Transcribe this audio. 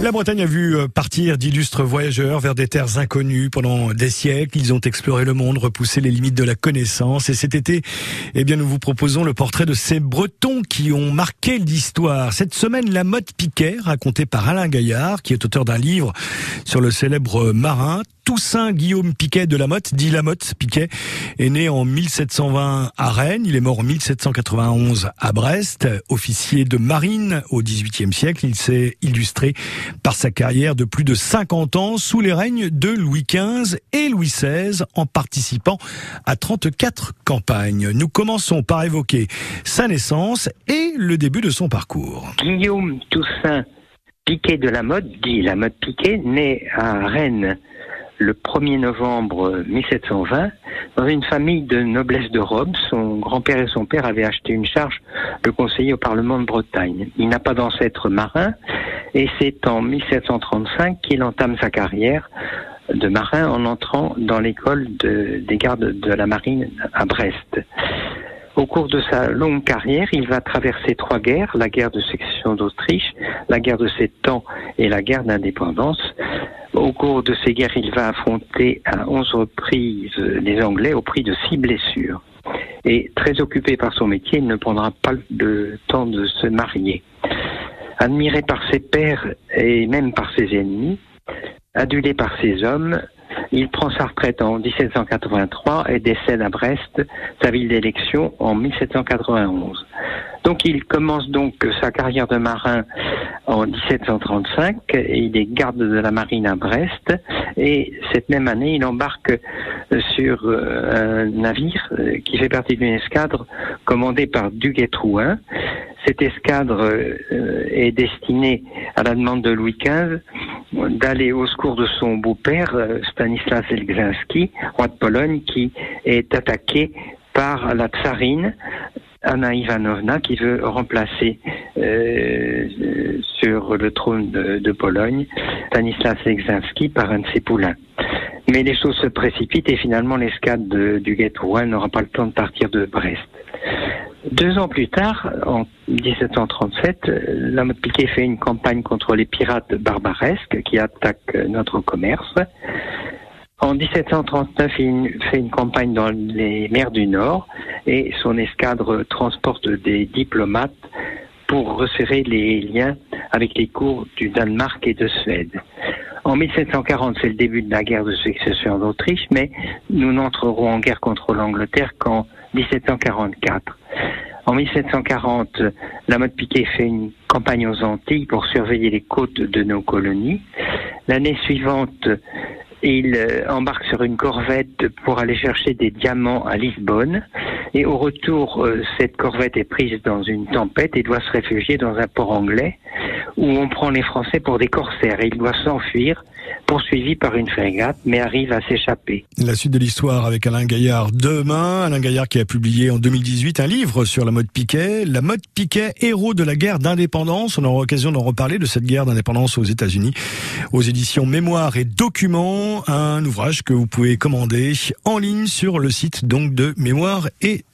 La Bretagne a vu euh, partir d'illustres voyageurs vers des terres inconnues pendant des siècles. Ils ont exploré le monde, repoussé les limites de la connaissance. Et cet été, eh bien, nous vous proposons le portrait de ces Bretons qui ont marqué l'histoire. Cette semaine, la mode Piquet, racontée par Alain Gaillard, qui est auteur d'un livre sur le célèbre marin, Toussaint Guillaume Piquet de Lamotte, dit Lamotte Piquet, est né en 1720 à Rennes. Il est mort en 1791 à Brest. Officier de marine au XVIIIe siècle, il s'est illustré par sa carrière de plus de 50 ans sous les règnes de Louis XV et Louis XVI en participant à 34 campagnes. Nous commençons par évoquer sa naissance et le début de son parcours. Guillaume Toussaint Piquet de la Motte, dit la Motte Piquet, né à Rennes le 1er novembre 1720 dans une famille de noblesse de Rome. Son grand-père et son père avaient acheté une charge de conseiller au Parlement de Bretagne. Il n'a pas d'ancêtre marin et c'est en 1735 qu'il entame sa carrière de marin en entrant dans l'école des gardes de la marine à Brest. Au cours de sa longue carrière, il va traverser trois guerres, la guerre de sécession d'Autriche, la guerre de Sept Ans et la guerre d'indépendance. Au cours de ces guerres, il va affronter à onze reprises les Anglais au prix de six blessures. Et très occupé par son métier, il ne prendra pas le temps de se marier. Admiré par ses pères et même par ses ennemis, adulé par ses hommes, il prend sa retraite en 1783 et décède à Brest, sa ville d'élection, en 1791. Donc il commence donc sa carrière de marin en 1735. Il est garde de la marine à Brest et cette même année, il embarque sur euh, un navire euh, qui fait partie d'une escadre commandée par Duguay-Trouin. Cette escadre euh, est destinée, à la demande de Louis XV, d'aller au secours de son beau-père, Stanislas Elgzinski, roi de Pologne, qui est attaqué par la tsarine Anna Ivanovna qui veut remplacer euh, sur le trône de, Pologne Stanislas Legzinski par un de ses poulains. Mais les choses se précipitent et finalement l'escadre du Guétouin n'aura pas le temps de partir de Brest. Deux ans plus tard, en 1737, la mode Piquet fait une campagne contre les pirates barbaresques qui attaquent notre commerce. En 1739, il fait une campagne dans les mers du Nord et son escadre transporte des diplomates pour resserrer les liens avec les cours du Danemark et de Suède. En 1740, c'est le début de la guerre de succession d'Autriche, mais nous n'entrerons en guerre contre l'Angleterre qu'en 1744. En 1740, la mode Piquet fait une campagne aux Antilles pour surveiller les côtes de nos colonies. L'année suivante, il euh, embarque sur une corvette pour aller chercher des diamants à Lisbonne. Et au retour, euh, cette corvette est prise dans une tempête et doit se réfugier dans un port anglais où on prend les Français pour des corsaires. Et il doit s'enfuir poursuivi par une frégate, mais arrive à s'échapper. La suite de l'histoire avec Alain Gaillard demain. Alain Gaillard qui a publié en 2018 un livre sur la mode Piquet. La mode Piquet, héros de la guerre d'indépendance. On aura l'occasion d'en reparler de cette guerre d'indépendance aux États-Unis. Aux éditions Mémoire et Documents. Un ouvrage que vous pouvez commander en ligne sur le site donc de Mémoire et